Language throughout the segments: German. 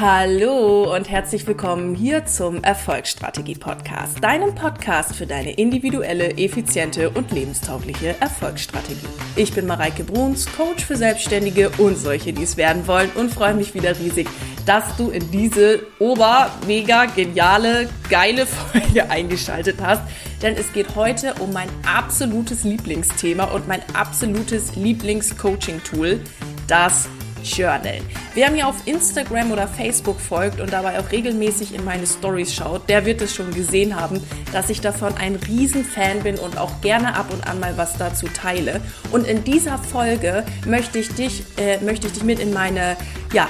Hallo und herzlich willkommen hier zum Erfolgsstrategie Podcast, deinem Podcast für deine individuelle, effiziente und lebenstaugliche Erfolgsstrategie. Ich bin Mareike Bruns, Coach für Selbstständige und solche, die es werden wollen und freue mich wieder riesig, dass du in diese ober, mega, geniale, geile Folge eingeschaltet hast, denn es geht heute um mein absolutes Lieblingsthema und mein absolutes Lieblings-Coaching-Tool, das Journal. Wer mir auf Instagram oder Facebook folgt und dabei auch regelmäßig in meine Stories schaut, der wird es schon gesehen haben, dass ich davon ein Riesenfan bin und auch gerne ab und an mal was dazu teile. Und in dieser Folge möchte ich dich, äh, möchte ich dich mit in meine, ja,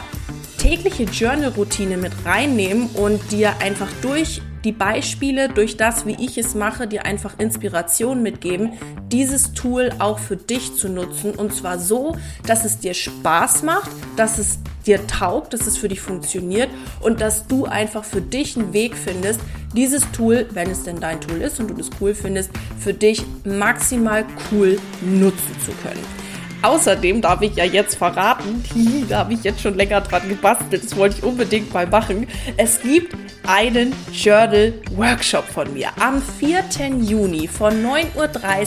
tägliche Journal-Routine mit reinnehmen und dir einfach durch die Beispiele durch das, wie ich es mache, dir einfach Inspiration mitgeben, dieses Tool auch für dich zu nutzen. Und zwar so, dass es dir Spaß macht, dass es dir taugt, dass es für dich funktioniert und dass du einfach für dich einen Weg findest, dieses Tool, wenn es denn dein Tool ist und du das cool findest, für dich maximal cool nutzen zu können. Außerdem darf ich ja jetzt verraten, da habe ich jetzt schon länger dran gebastelt, das wollte ich unbedingt mal machen. Es gibt einen Journal Workshop von mir. Am 4. Juni von 9.30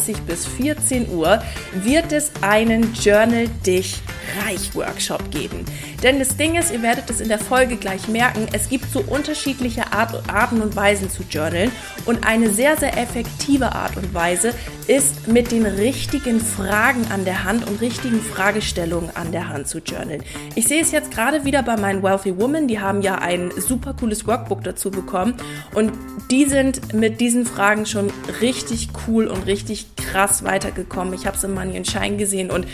Uhr bis 14 Uhr wird es einen Journal Dich Reich Workshop geben. Denn das Ding ist, ihr werdet es in der Folge gleich merken, es gibt so unterschiedliche Art, Arten und Weisen zu journalen und eine sehr, sehr effektive Art und Weise ist mit den richtigen Fragen an der Hand und richtigen Fragestellungen an der Hand zu journalen. Ich sehe es jetzt gerade wieder bei meinen Wealthy Women, die haben ja ein super cooles Workbook dazu bekommen und die sind mit diesen Fragen schon richtig cool und richtig krass weitergekommen. Ich habe es in Money Shine gesehen und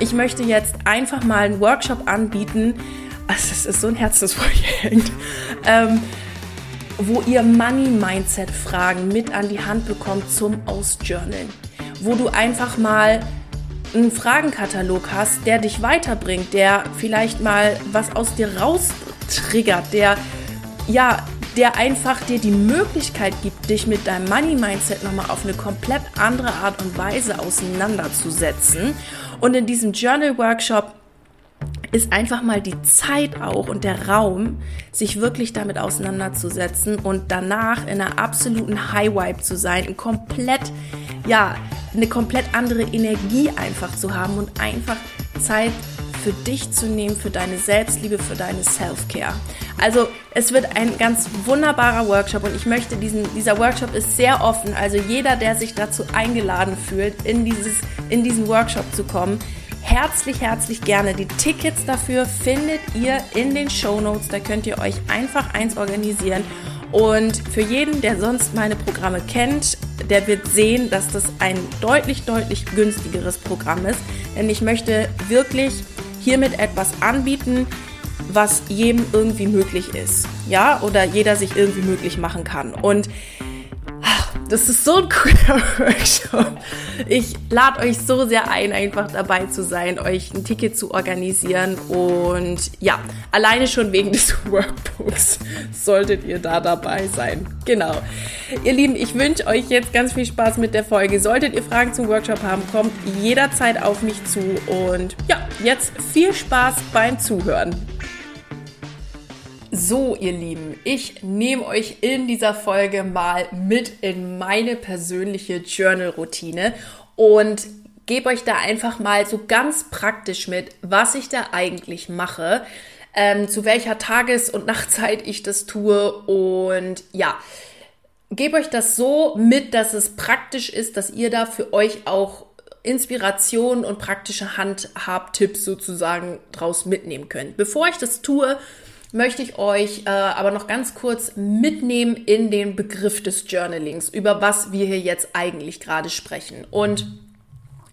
ich möchte jetzt einfach mal einen Workshop anbieten, also es ist so ein Herzensprojekt, ähm, wo ihr Money-Mindset-Fragen mit an die Hand bekommt zum Ausjournalen. Wo du einfach mal einen Fragenkatalog hast, der dich weiterbringt, der vielleicht mal was aus dir raustriggert, der ja, der einfach dir die Möglichkeit gibt, dich mit deinem Money Mindset nochmal auf eine komplett andere Art und Weise auseinanderzusetzen. Und in diesem Journal Workshop ist einfach mal die Zeit auch und der Raum, sich wirklich damit auseinanderzusetzen und danach in einer absoluten High Vibe zu sein, komplett, ja, eine komplett andere Energie einfach zu haben und einfach Zeit für dich zu nehmen, für deine Selbstliebe, für deine Self-Care. Also es wird ein ganz wunderbarer Workshop und ich möchte diesen, dieser Workshop ist sehr offen. Also jeder, der sich dazu eingeladen fühlt, in, dieses, in diesen Workshop zu kommen, herzlich, herzlich gerne. Die Tickets dafür findet ihr in den Show Notes. Da könnt ihr euch einfach eins organisieren. Und für jeden, der sonst meine Programme kennt, der wird sehen, dass das ein deutlich, deutlich günstigeres Programm ist. Denn ich möchte wirklich hiermit etwas anbieten, was jedem irgendwie möglich ist. Ja, oder jeder sich irgendwie möglich machen kann. Und das ist so ein cooler Workshop. Ich lade euch so sehr ein, einfach dabei zu sein, euch ein Ticket zu organisieren. Und ja, alleine schon wegen des Workbooks solltet ihr da dabei sein. Genau. Ihr Lieben, ich wünsche euch jetzt ganz viel Spaß mit der Folge. Solltet ihr Fragen zum Workshop haben, kommt jederzeit auf mich zu. Und ja, jetzt viel Spaß beim Zuhören. So, ihr Lieben, ich nehme euch in dieser Folge mal mit in meine persönliche Journal-Routine und gebe euch da einfach mal so ganz praktisch mit, was ich da eigentlich mache, ähm, zu welcher Tages- und Nachtzeit ich das tue und ja, gebe euch das so mit, dass es praktisch ist, dass ihr da für euch auch Inspiration und praktische Handhabtipps sozusagen draus mitnehmen könnt. Bevor ich das tue, möchte ich euch äh, aber noch ganz kurz mitnehmen in den Begriff des Journalings, über was wir hier jetzt eigentlich gerade sprechen. Und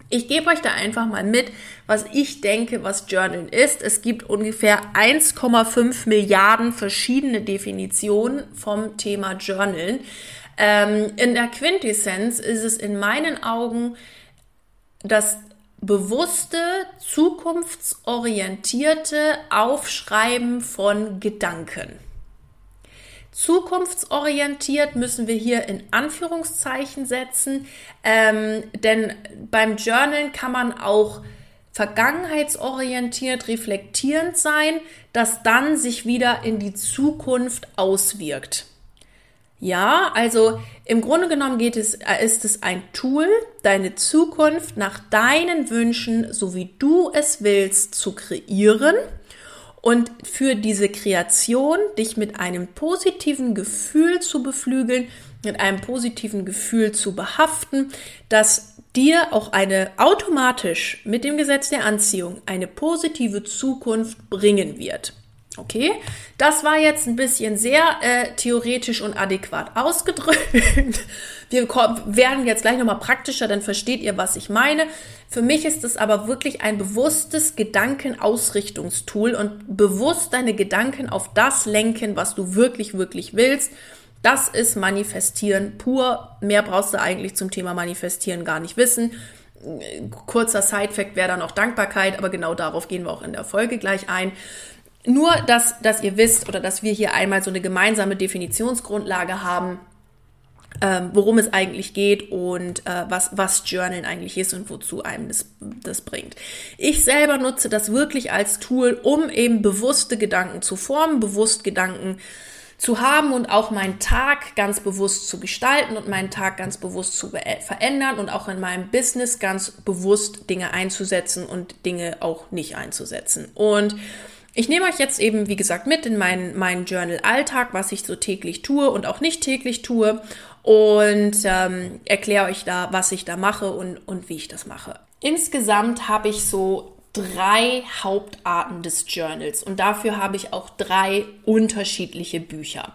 ich gebe euch da einfach mal mit, was ich denke, was Journalen ist. Es gibt ungefähr 1,5 Milliarden verschiedene Definitionen vom Thema Journalen. Ähm, in der Quintessenz ist es in meinen Augen das bewusste, zukunftsorientierte Aufschreiben von Gedanken. Zukunftsorientiert müssen wir hier in Anführungszeichen setzen, ähm, denn beim Journalen kann man auch vergangenheitsorientiert, reflektierend sein, das dann sich wieder in die Zukunft auswirkt. Ja, also im Grunde genommen geht es, äh, ist es ein Tool, deine Zukunft nach deinen Wünschen, so wie du es willst, zu kreieren und für diese Kreation dich mit einem positiven Gefühl zu beflügeln, mit einem positiven Gefühl zu behaften, das dir auch eine automatisch mit dem Gesetz der Anziehung eine positive Zukunft bringen wird. Okay, das war jetzt ein bisschen sehr äh, theoretisch und adäquat ausgedrückt. Wir werden jetzt gleich nochmal praktischer, dann versteht ihr, was ich meine. Für mich ist es aber wirklich ein bewusstes Gedankenausrichtungstool und bewusst deine Gedanken auf das lenken, was du wirklich, wirklich willst. Das ist Manifestieren pur. Mehr brauchst du eigentlich zum Thema Manifestieren gar nicht wissen. Kurzer Side-Fact wäre dann auch Dankbarkeit, aber genau darauf gehen wir auch in der Folge gleich ein. Nur, dass, dass ihr wisst oder dass wir hier einmal so eine gemeinsame Definitionsgrundlage haben, ähm, worum es eigentlich geht und äh, was, was Journalen eigentlich ist und wozu einem das, das bringt. Ich selber nutze das wirklich als Tool, um eben bewusste Gedanken zu formen, bewusst Gedanken zu haben und auch meinen Tag ganz bewusst zu gestalten und meinen Tag ganz bewusst zu verändern und auch in meinem Business ganz bewusst Dinge einzusetzen und Dinge auch nicht einzusetzen. Und ich nehme euch jetzt eben, wie gesagt, mit in meinen, meinen Journal-Alltag, was ich so täglich tue und auch nicht täglich tue und ähm, erkläre euch da, was ich da mache und, und wie ich das mache. Insgesamt habe ich so drei Hauptarten des Journals und dafür habe ich auch drei unterschiedliche Bücher.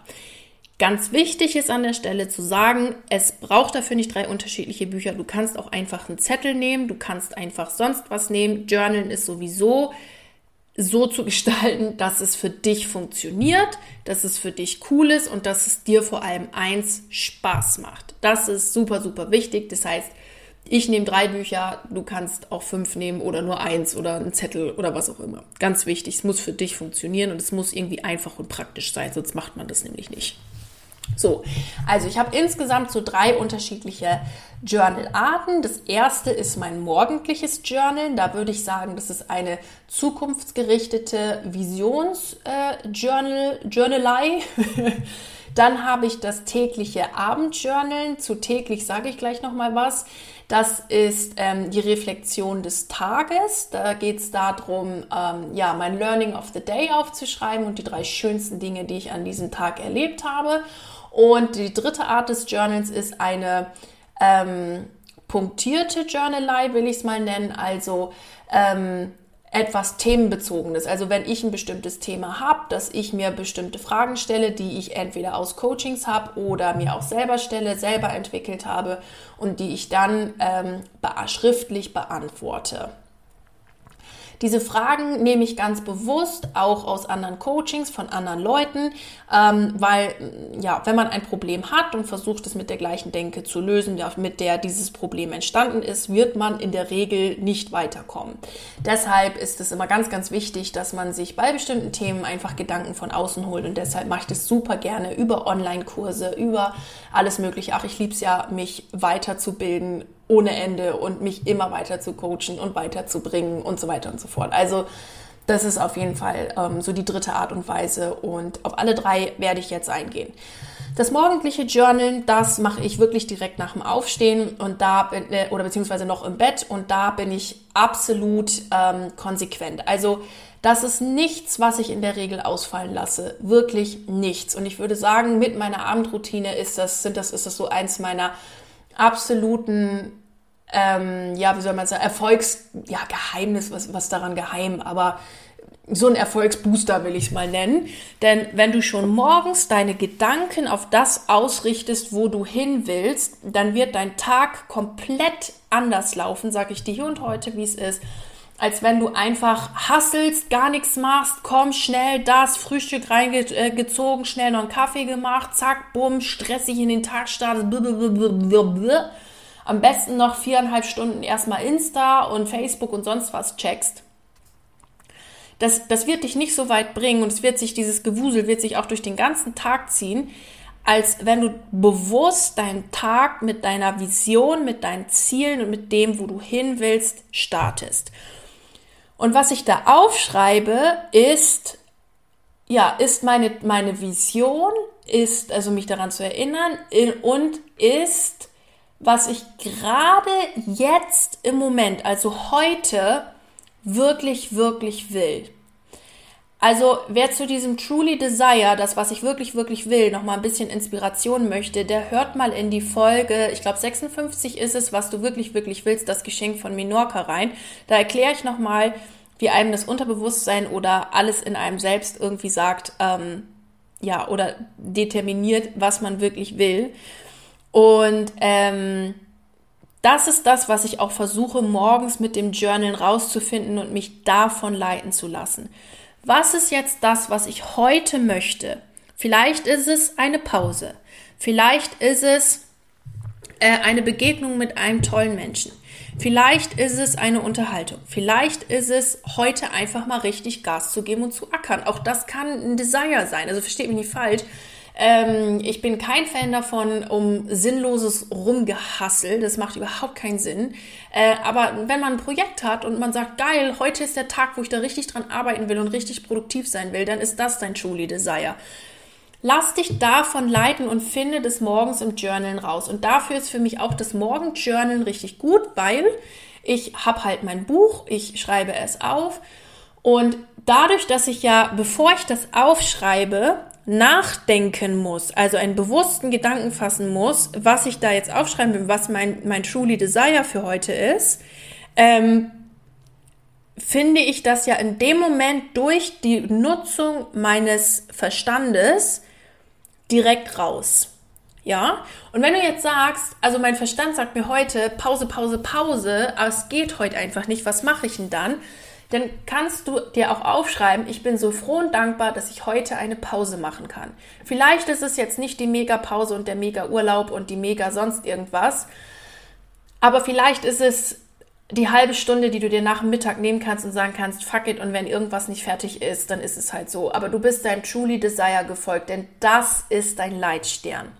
Ganz wichtig ist an der Stelle zu sagen, es braucht dafür nicht drei unterschiedliche Bücher. Du kannst auch einfach einen Zettel nehmen, du kannst einfach sonst was nehmen. Journalen ist sowieso so zu gestalten, dass es für dich funktioniert, dass es für dich cool ist und dass es dir vor allem eins Spaß macht. Das ist super, super wichtig. Das heißt, ich nehme drei Bücher, du kannst auch fünf nehmen oder nur eins oder einen Zettel oder was auch immer. Ganz wichtig, es muss für dich funktionieren und es muss irgendwie einfach und praktisch sein, sonst macht man das nämlich nicht. So, also ich habe insgesamt so drei unterschiedliche Journalarten. Das erste ist mein morgendliches Journal. Da würde ich sagen, das ist eine zukunftsgerichtete Visions-Journal, äh. Dann habe ich das tägliche Abendjournal. Zu täglich sage ich gleich nochmal was. Das ist ähm, die Reflexion des Tages. Da geht es darum, ähm, ja, mein Learning of the Day aufzuschreiben und die drei schönsten Dinge, die ich an diesem Tag erlebt habe. Und die dritte Art des Journals ist eine ähm, punktierte Journalei, will ich es mal nennen. Also ähm, etwas themenbezogenes. Also wenn ich ein bestimmtes Thema habe, dass ich mir bestimmte Fragen stelle, die ich entweder aus Coachings habe oder mir auch selber stelle, selber entwickelt habe und die ich dann ähm, schriftlich beantworte. Diese Fragen nehme ich ganz bewusst auch aus anderen Coachings von anderen Leuten, ähm, weil ja, wenn man ein Problem hat und versucht es mit der gleichen Denke zu lösen, mit der dieses Problem entstanden ist, wird man in der Regel nicht weiterkommen. Deshalb ist es immer ganz, ganz wichtig, dass man sich bei bestimmten Themen einfach Gedanken von außen holt und deshalb mache ich das super gerne über Online-Kurse, über alles Mögliche. Ach, ich liebe es ja, mich weiterzubilden ohne Ende und mich immer weiter zu coachen und weiterzubringen und so weiter und so fort. Also das ist auf jeden Fall ähm, so die dritte Art und Weise und auf alle drei werde ich jetzt eingehen. Das morgendliche Journal, das mache ich wirklich direkt nach dem Aufstehen und da bin, äh, oder beziehungsweise noch im Bett und da bin ich absolut ähm, konsequent. Also das ist nichts, was ich in der Regel ausfallen lasse. Wirklich nichts. Und ich würde sagen, mit meiner Abendroutine ist das, sind das, ist das so eins meiner absoluten, ähm, ja, wie soll man sagen, Erfolgs, ja, was, was daran geheim, aber so ein Erfolgsbooster will ich es mal nennen. Denn wenn du schon morgens deine Gedanken auf das ausrichtest, wo du hin willst, dann wird dein Tag komplett anders laufen, sage ich dir hier und heute, wie es ist als wenn du einfach hasselst, gar nichts machst, komm schnell das, Frühstück reingezogen, schnell noch einen Kaffee gemacht, zack, bumm, stressig in den Tag startest, am besten noch viereinhalb Stunden erstmal Insta und Facebook und sonst was checkst. Das, das wird dich nicht so weit bringen und es wird sich, dieses Gewusel wird sich auch durch den ganzen Tag ziehen, als wenn du bewusst deinen Tag mit deiner Vision, mit deinen Zielen und mit dem, wo du hin willst, startest. Und was ich da aufschreibe, ist, ja, ist meine, meine Vision, ist, also mich daran zu erinnern und ist, was ich gerade jetzt im Moment, also heute, wirklich, wirklich will. Also wer zu diesem Truly Desire, das was ich wirklich, wirklich will, noch mal ein bisschen Inspiration möchte, der hört mal in die Folge, ich glaube 56 ist es, was du wirklich, wirklich willst, das Geschenk von Menorca rein. Da erkläre ich noch mal, wie einem das Unterbewusstsein oder alles in einem selbst irgendwie sagt, ähm, ja, oder determiniert, was man wirklich will. Und ähm, das ist das, was ich auch versuche, morgens mit dem Journal rauszufinden und mich davon leiten zu lassen was ist jetzt das, was ich heute möchte? Vielleicht ist es eine Pause. Vielleicht ist es äh, eine Begegnung mit einem tollen Menschen. Vielleicht ist es eine Unterhaltung. Vielleicht ist es heute einfach mal richtig Gas zu geben und zu ackern. Auch das kann ein Desire sein. Also versteht mich nicht falsch. Ähm, ich bin kein Fan davon, um sinnloses Rumgehassel. Das macht überhaupt keinen Sinn. Äh, aber wenn man ein Projekt hat und man sagt, geil, heute ist der Tag, wo ich da richtig dran arbeiten will und richtig produktiv sein will, dann ist das dein Truly Desire. Lass dich davon leiten und finde des Morgens im Journalen raus. Und dafür ist für mich auch das Morgenjournalen richtig gut, weil ich habe halt mein Buch, ich schreibe es auf und dadurch, dass ich ja, bevor ich das aufschreibe, nachdenken muss, also einen bewussten Gedanken fassen muss, was ich da jetzt aufschreiben will, was mein, mein truly desire für heute ist, ähm, finde ich das ja in dem Moment durch die Nutzung meines Verstandes direkt raus. Ja? Und wenn du jetzt sagst, also mein Verstand sagt mir heute Pause, Pause, Pause, aber es geht heute einfach nicht, was mache ich denn dann? Dann kannst du dir auch aufschreiben, ich bin so froh und dankbar, dass ich heute eine Pause machen kann. Vielleicht ist es jetzt nicht die Mega-Pause und der Mega-Urlaub und die Mega sonst irgendwas, aber vielleicht ist es die halbe Stunde, die du dir nach dem Mittag nehmen kannst und sagen kannst, fuck it, und wenn irgendwas nicht fertig ist, dann ist es halt so. Aber du bist deinem Truly Desire gefolgt, denn das ist dein Leitstern.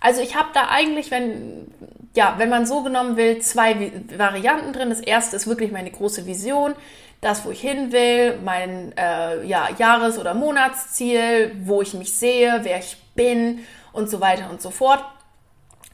Also ich habe da eigentlich, wenn, ja, wenn man so genommen will, zwei Varianten drin. Das erste ist wirklich meine große Vision das, wo ich hin will, mein äh, ja, Jahres- oder Monatsziel, wo ich mich sehe, wer ich bin und so weiter und so fort.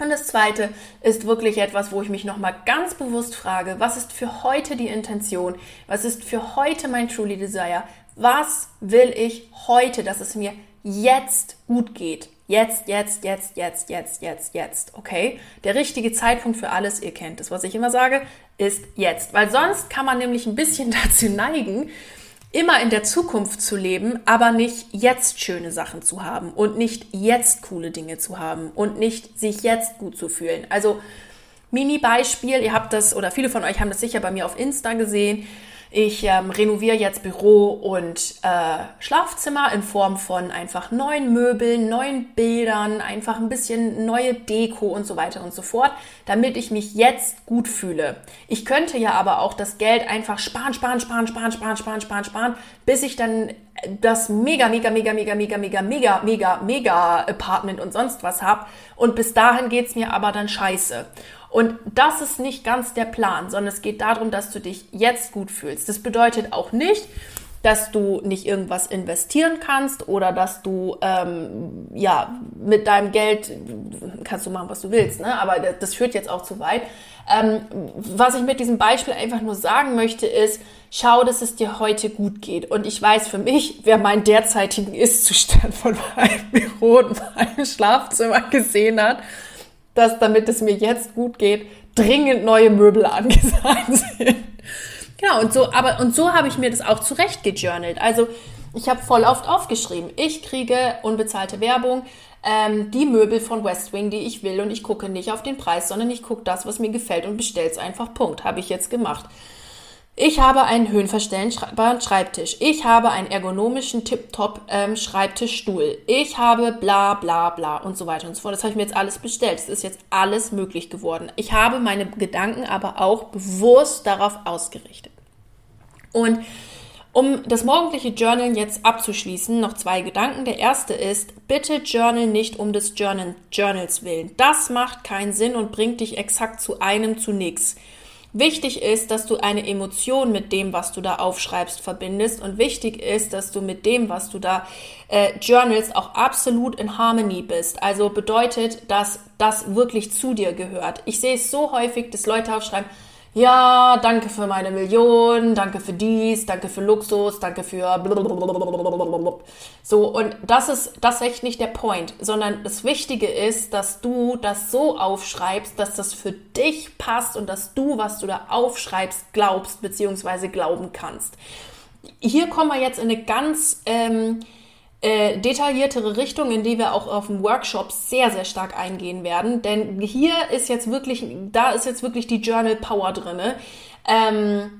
Und das zweite ist wirklich etwas, wo ich mich nochmal ganz bewusst frage, was ist für heute die Intention? Was ist für heute mein Truly Desire? Was will ich heute, dass es mir jetzt gut geht? Jetzt, jetzt, jetzt, jetzt, jetzt, jetzt, jetzt. Okay? Der richtige Zeitpunkt für alles, ihr kennt es, was ich immer sage, ist jetzt. Weil sonst kann man nämlich ein bisschen dazu neigen, immer in der Zukunft zu leben, aber nicht jetzt schöne Sachen zu haben und nicht jetzt coole Dinge zu haben und nicht sich jetzt gut zu fühlen. Also Mini-Beispiel, ihr habt das oder viele von euch haben das sicher bei mir auf Insta gesehen. Ich ähm, renoviere jetzt Büro und äh, Schlafzimmer in Form von einfach neuen Möbeln, neuen Bildern, einfach ein bisschen neue Deko und so weiter und so fort, damit ich mich jetzt gut fühle. Ich könnte ja aber auch das Geld einfach sparen, sparen, sparen, sparen, sparen, sparen, sparen, sparen, bis ich dann das mega, mega, mega, mega, mega, mega, mega, mega, mega Apartment und sonst was habe. Und bis dahin geht's mir aber dann scheiße. Und das ist nicht ganz der Plan, sondern es geht darum, dass du dich jetzt gut fühlst. Das bedeutet auch nicht, dass du nicht irgendwas investieren kannst oder dass du ähm, ja mit deinem Geld kannst du machen, was du willst, ne? Aber das, führt jetzt auch zu weit. Ähm, was ich mit diesem Beispiel einfach nur sagen möchte, ist, schau, dass es dir heute gut geht. Und ich weiß für mich, wer meinen derzeitigen Ist-Zustand von meinem Büro und meinem Schlafzimmer gesehen hat, dass damit es mir jetzt gut geht, dringend neue Möbel angesagt sind. Genau, und so, aber, und so habe ich mir das auch zurecht gejournalt. Also, ich habe voll oft aufgeschrieben, ich kriege unbezahlte Werbung, ähm, die Möbel von Westwing, die ich will und ich gucke nicht auf den Preis, sondern ich gucke das, was mir gefällt und bestelle es einfach. Punkt. Habe ich jetzt gemacht. Ich habe einen höhenverstellbaren Schreibtisch. Ich habe einen ergonomischen Tip-Top ähm, Schreibtischstuhl. Ich habe bla bla bla und so weiter und so fort. Das habe ich mir jetzt alles bestellt. Es ist jetzt alles möglich geworden. Ich habe meine Gedanken aber auch bewusst darauf ausgerichtet. Und um das morgendliche Journal jetzt abzuschließen, noch zwei Gedanken. Der erste ist, bitte journal nicht um des Journal Journals willen. Das macht keinen Sinn und bringt dich exakt zu einem, zu nichts. Wichtig ist, dass du eine Emotion mit dem, was du da aufschreibst, verbindest. Und wichtig ist, dass du mit dem, was du da äh, journalst, auch absolut in Harmony bist. Also bedeutet, dass das wirklich zu dir gehört. Ich sehe es so häufig, dass Leute aufschreiben, ja, danke für meine Million, danke für dies, danke für Luxus, danke für blablabla. so und das ist das ist echt nicht der Point, sondern das Wichtige ist, dass du das so aufschreibst, dass das für dich passt und dass du, was du da aufschreibst, glaubst bzw. glauben kannst. Hier kommen wir jetzt in eine ganz ähm, äh, detailliertere Richtung, in die wir auch auf dem Workshop sehr, sehr stark eingehen werden. Denn hier ist jetzt wirklich, da ist jetzt wirklich die Journal Power drinne. Ähm,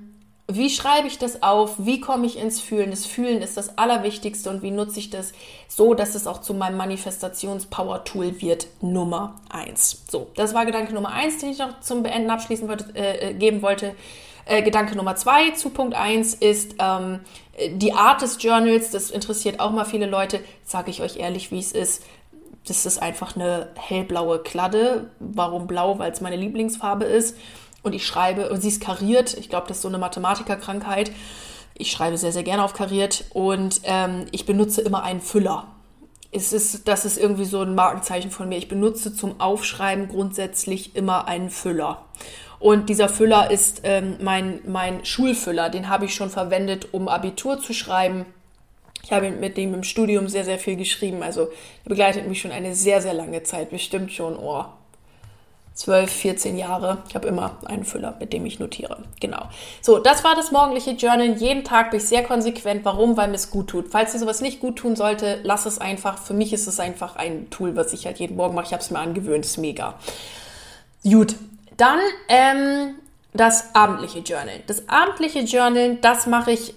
wie schreibe ich das auf? Wie komme ich ins Fühlen? Das Fühlen ist das Allerwichtigste und wie nutze ich das so, dass es auch zu meinem Manifestations-Power-Tool wird, Nummer eins. So, das war Gedanke Nummer eins, den ich noch zum Beenden abschließen wollte, äh, äh geben wollte. Äh, Gedanke Nummer zwei zu Punkt eins ist ähm, die Art des Journals. Das interessiert auch mal viele Leute. Sage ich euch ehrlich, wie es ist. Das ist einfach eine hellblaue Kladde. Warum blau? Weil es meine Lieblingsfarbe ist. Und ich schreibe, und sie ist kariert. Ich glaube, das ist so eine Mathematikerkrankheit. Ich schreibe sehr, sehr gerne auf kariert. Und ähm, ich benutze immer einen Füller. Es ist, das ist irgendwie so ein Markenzeichen von mir. Ich benutze zum Aufschreiben grundsätzlich immer einen Füller. Und dieser Füller ist ähm, mein, mein Schulfüller. Den habe ich schon verwendet, um Abitur zu schreiben. Ich habe mit dem im Studium sehr, sehr viel geschrieben. Also er begleitet mich schon eine sehr, sehr lange Zeit. Bestimmt schon, oh, 12, 14 Jahre. Ich habe immer einen Füller, mit dem ich notiere. Genau. So, das war das morgendliche Journal. Jeden Tag bin ich sehr konsequent. Warum? Weil mir es gut tut. Falls dir sowas nicht gut tun sollte, lass es einfach. Für mich ist es einfach ein Tool, was ich halt jeden Morgen mache. Ich habe es mir angewöhnt. Ist mega. Gut, dann ähm, das abendliche Journal. Das abendliche Journal, das mache ich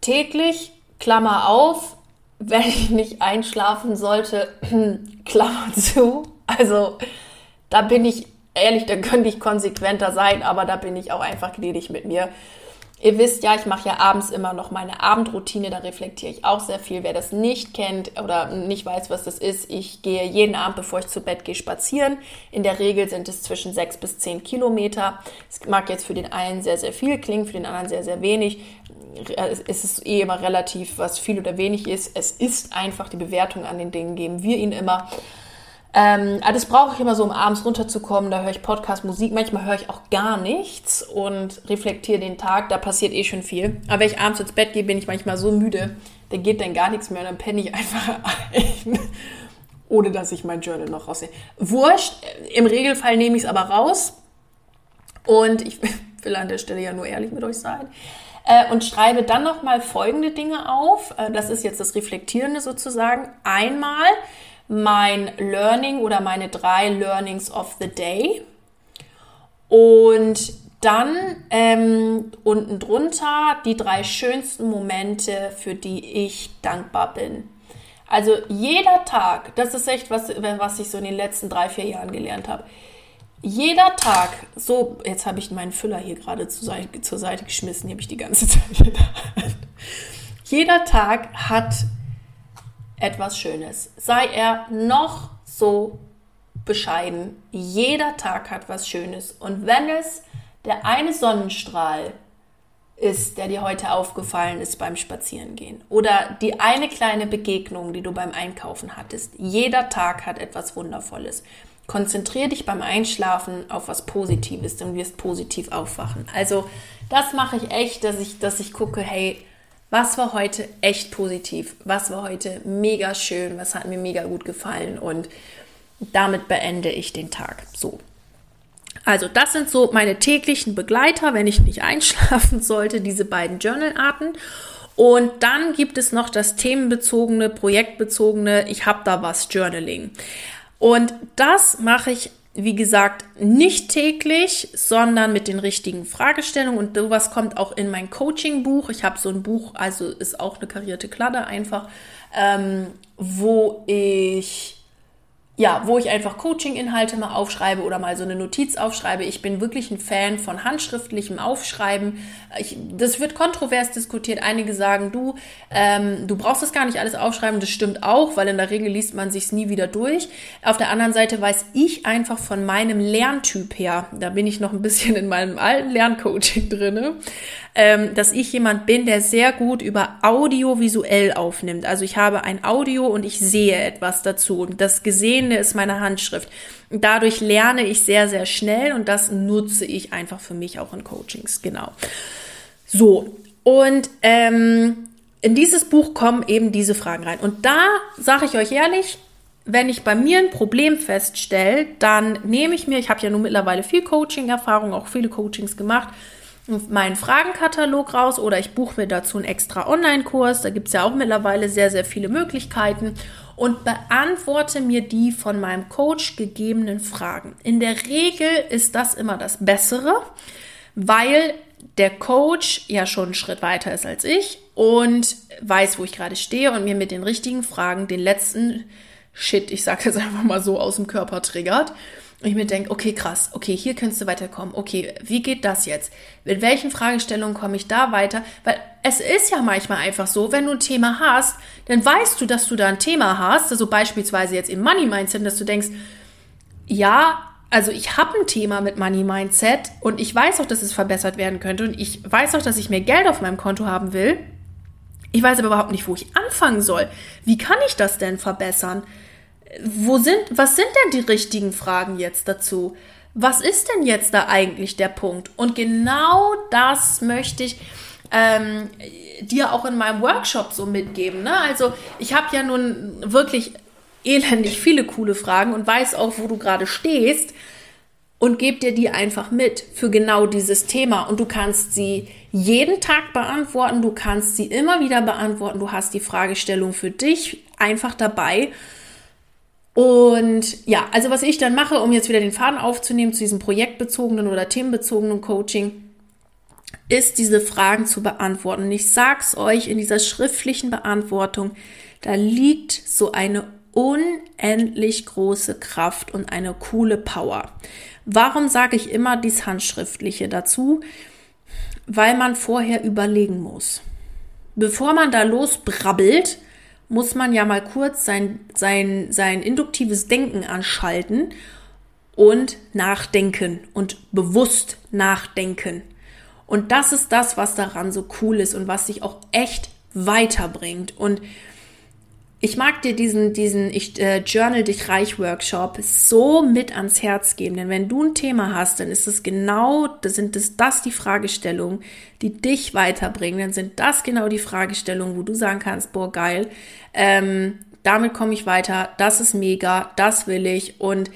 täglich, Klammer auf, wenn ich nicht einschlafen sollte, Klammer zu. Also da bin ich ehrlich, da könnte ich konsequenter sein, aber da bin ich auch einfach gnädig mit mir. Ihr wisst ja, ich mache ja abends immer noch meine Abendroutine, da reflektiere ich auch sehr viel. Wer das nicht kennt oder nicht weiß, was das ist, ich gehe jeden Abend, bevor ich zu Bett gehe, spazieren. In der Regel sind es zwischen sechs bis zehn Kilometer. Es mag jetzt für den einen sehr, sehr viel klingen, für den anderen sehr, sehr wenig. Es ist eh immer relativ, was viel oder wenig ist. Es ist einfach die Bewertung an den Dingen, geben wir ihnen immer. Ähm, das brauche ich immer so, um abends runterzukommen. Da höre ich Podcast, Musik. Manchmal höre ich auch gar nichts und reflektiere den Tag. Da passiert eh schon viel. Aber wenn ich abends ins Bett gehe, bin ich manchmal so müde, da geht dann gar nichts mehr dann penne ich einfach ein. Ohne dass ich mein Journal noch raussehe. Wurscht, im Regelfall nehme ich es aber raus. Und ich will an der Stelle ja nur ehrlich mit euch sein. Äh, und schreibe dann nochmal folgende Dinge auf. Äh, das ist jetzt das Reflektierende sozusagen. Einmal, mein Learning oder meine drei Learnings of the Day. Und dann ähm, unten drunter die drei schönsten Momente, für die ich dankbar bin. Also jeder Tag, das ist echt was, was ich so in den letzten drei, vier Jahren gelernt habe. Jeder Tag, so, jetzt habe ich meinen Füller hier gerade zur Seite, zur Seite geschmissen, die habe ich die ganze Zeit. Jeder Tag hat etwas Schönes. Sei er noch so bescheiden. Jeder Tag hat was Schönes. Und wenn es der eine Sonnenstrahl ist, der dir heute aufgefallen ist beim Spazierengehen oder die eine kleine Begegnung, die du beim Einkaufen hattest. Jeder Tag hat etwas Wundervolles. Konzentriere dich beim Einschlafen auf was Positives, dann wirst positiv aufwachen. Also das mache ich echt, dass ich, dass ich gucke, hey, was war heute echt positiv? Was war heute mega schön? Was hat mir mega gut gefallen? Und damit beende ich den Tag. So. Also, das sind so meine täglichen Begleiter, wenn ich nicht einschlafen sollte, diese beiden Journalarten. Und dann gibt es noch das themenbezogene, projektbezogene, ich habe da was Journaling. Und das mache ich wie gesagt, nicht täglich, sondern mit den richtigen Fragestellungen. Und sowas kommt auch in mein Coaching-Buch. Ich habe so ein Buch, also ist auch eine karierte Kladde einfach, ähm, wo ich ja, wo ich einfach Coaching-Inhalte mal aufschreibe oder mal so eine Notiz aufschreibe. Ich bin wirklich ein Fan von handschriftlichem Aufschreiben. Ich, das wird kontrovers diskutiert. Einige sagen, du, ähm, du brauchst das gar nicht alles aufschreiben. Das stimmt auch, weil in der Regel liest man sich's nie wieder durch. Auf der anderen Seite weiß ich einfach von meinem Lerntyp her, da bin ich noch ein bisschen in meinem alten Lerncoaching drinne, ähm, dass ich jemand bin, der sehr gut über audiovisuell aufnimmt. Also ich habe ein Audio und ich sehe etwas dazu. Das Gesehene ist meine Handschrift. Dadurch lerne ich sehr, sehr schnell und das nutze ich einfach für mich auch in Coachings. Genau. So, und ähm, in dieses Buch kommen eben diese Fragen rein. Und da sage ich euch ehrlich, wenn ich bei mir ein Problem feststelle, dann nehme ich mir, ich habe ja nun mittlerweile viel Coaching-Erfahrung, auch viele Coachings gemacht, meinen Fragenkatalog raus oder ich buche mir dazu einen extra Online-Kurs. Da gibt es ja auch mittlerweile sehr, sehr viele Möglichkeiten und beantworte mir die von meinem Coach gegebenen Fragen. In der Regel ist das immer das Bessere, weil der Coach ja schon einen Schritt weiter ist als ich und weiß, wo ich gerade stehe und mir mit den richtigen Fragen den letzten Shit, ich sage jetzt einfach mal so, aus dem Körper triggert. Und ich mir denke, okay, krass, okay, hier könntest du weiterkommen. Okay, wie geht das jetzt? Mit welchen Fragestellungen komme ich da weiter? Weil es ist ja manchmal einfach so, wenn du ein Thema hast, dann weißt du, dass du da ein Thema hast. Also beispielsweise jetzt im Money Mindset, dass du denkst, ja, also ich habe ein Thema mit Money Mindset und ich weiß auch, dass es verbessert werden könnte und ich weiß auch, dass ich mehr Geld auf meinem Konto haben will. Ich weiß aber überhaupt nicht, wo ich anfangen soll. Wie kann ich das denn verbessern? Wo sind, was sind denn die richtigen Fragen jetzt dazu? Was ist denn jetzt da eigentlich der Punkt? Und genau das möchte ich ähm, dir auch in meinem Workshop so mitgeben. Ne? Also ich habe ja nun wirklich elendig viele coole Fragen und weiß auch, wo du gerade stehst und gebe dir die einfach mit für genau dieses Thema. Und du kannst sie jeden Tag beantworten, du kannst sie immer wieder beantworten, du hast die Fragestellung für dich einfach dabei und ja, also was ich dann mache, um jetzt wieder den Faden aufzunehmen zu diesem projektbezogenen oder themenbezogenen Coaching, ist diese Fragen zu beantworten. Und ich sag's euch, in dieser schriftlichen Beantwortung, da liegt so eine unendlich große Kraft und eine coole Power. Warum sage ich immer dies Handschriftliche dazu? Weil man vorher überlegen muss. Bevor man da losbrabbelt, muss man ja mal kurz sein, sein, sein induktives Denken anschalten und nachdenken und bewusst nachdenken. Und das ist das, was daran so cool ist und was sich auch echt weiterbringt. Und ich mag dir diesen, diesen ich, äh, Journal dich reich Workshop so mit ans Herz geben, denn wenn du ein Thema hast, dann ist es genau, das sind das, das die Fragestellungen, die dich weiterbringen, dann sind das genau die Fragestellungen, wo du sagen kannst, boah, geil, ähm, damit komme ich weiter, das ist mega, das will ich und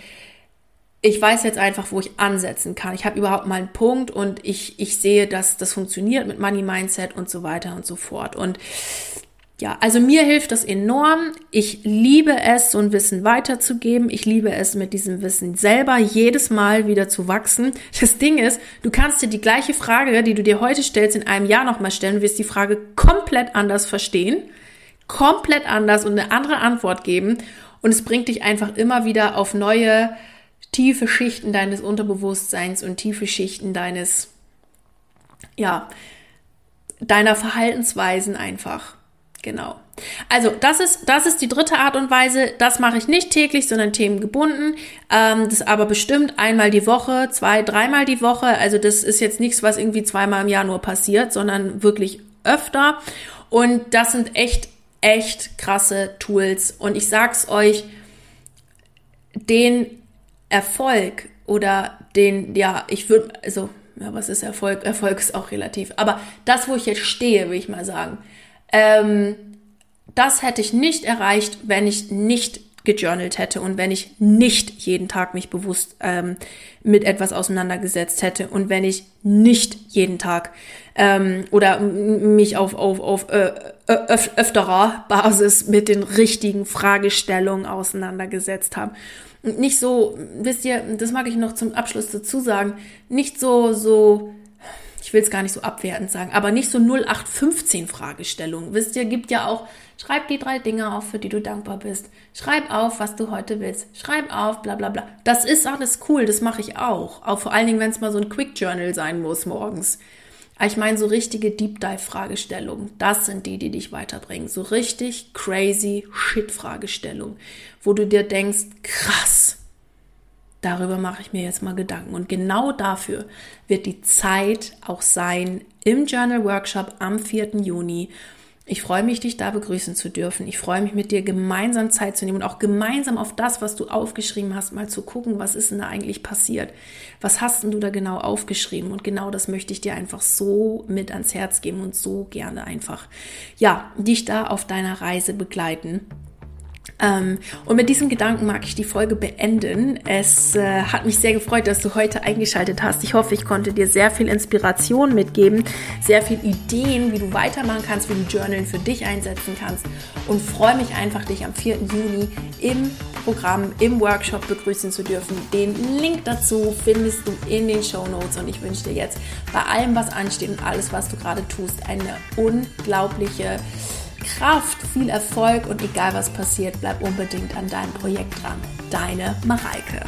ich weiß jetzt einfach, wo ich ansetzen kann. Ich habe überhaupt mal einen Punkt und ich, ich sehe, dass das funktioniert mit Money Mindset und so weiter und so fort. Und ja, also mir hilft das enorm. Ich liebe es, so ein Wissen weiterzugeben. Ich liebe es, mit diesem Wissen selber jedes Mal wieder zu wachsen. Das Ding ist, du kannst dir die gleiche Frage, die du dir heute stellst, in einem Jahr nochmal stellen. Du wirst die Frage komplett anders verstehen, komplett anders und eine andere Antwort geben. Und es bringt dich einfach immer wieder auf neue, tiefe Schichten deines Unterbewusstseins und tiefe Schichten deines, ja, deiner Verhaltensweisen einfach. Genau. Also das ist, das ist die dritte Art und Weise. Das mache ich nicht täglich, sondern themengebunden. Ähm, das aber bestimmt einmal die Woche, zwei, dreimal die Woche. Also das ist jetzt nichts, was irgendwie zweimal im Jahr nur passiert, sondern wirklich öfter. Und das sind echt, echt krasse Tools. Und ich sag's euch, den Erfolg oder den, ja, ich würde, also, ja, was ist Erfolg? Erfolg ist auch relativ. Aber das, wo ich jetzt stehe, will ich mal sagen, ähm, das hätte ich nicht erreicht, wenn ich nicht gejournalt hätte und wenn ich nicht jeden Tag mich bewusst ähm, mit etwas auseinandergesetzt hätte und wenn ich nicht jeden Tag ähm, oder mich auf, auf, auf äh, öf öfterer Basis mit den richtigen Fragestellungen auseinandergesetzt habe. Und nicht so, wisst ihr, das mag ich noch zum Abschluss dazu sagen, nicht so, so ich will es gar nicht so abwertend sagen, aber nicht so 0815 Fragestellungen. Wisst ihr, gibt ja auch, schreib die drei Dinge auf, für die du dankbar bist. Schreib auf, was du heute willst. Schreib auf, bla bla bla. Das ist alles cool, das mache ich auch. Auch vor allen Dingen, wenn es mal so ein Quick Journal sein muss morgens. Ich meine, so richtige Deep Dive Fragestellungen, das sind die, die dich weiterbringen. So richtig crazy Shit Fragestellungen, wo du dir denkst, krass, Darüber mache ich mir jetzt mal Gedanken. Und genau dafür wird die Zeit auch sein im Journal Workshop am 4. Juni. Ich freue mich, dich da begrüßen zu dürfen. Ich freue mich, mit dir gemeinsam Zeit zu nehmen und auch gemeinsam auf das, was du aufgeschrieben hast, mal zu gucken, was ist denn da eigentlich passiert? Was hast denn du da genau aufgeschrieben? Und genau das möchte ich dir einfach so mit ans Herz geben und so gerne einfach, ja, dich da auf deiner Reise begleiten. Ähm, und mit diesem Gedanken mag ich die Folge beenden. Es äh, hat mich sehr gefreut, dass du heute eingeschaltet hast. Ich hoffe, ich konnte dir sehr viel Inspiration mitgeben, sehr viel Ideen, wie du weitermachen kannst, wie du Journalen für dich einsetzen kannst. Und freue mich einfach, dich am 4. Juni im Programm, im Workshop begrüßen zu dürfen. Den Link dazu findest du in den Show Notes. Und ich wünsche dir jetzt bei allem, was ansteht und alles, was du gerade tust, eine unglaubliche Kraft, viel Erfolg und egal was passiert, bleib unbedingt an deinem Projekt dran. Deine Mareike.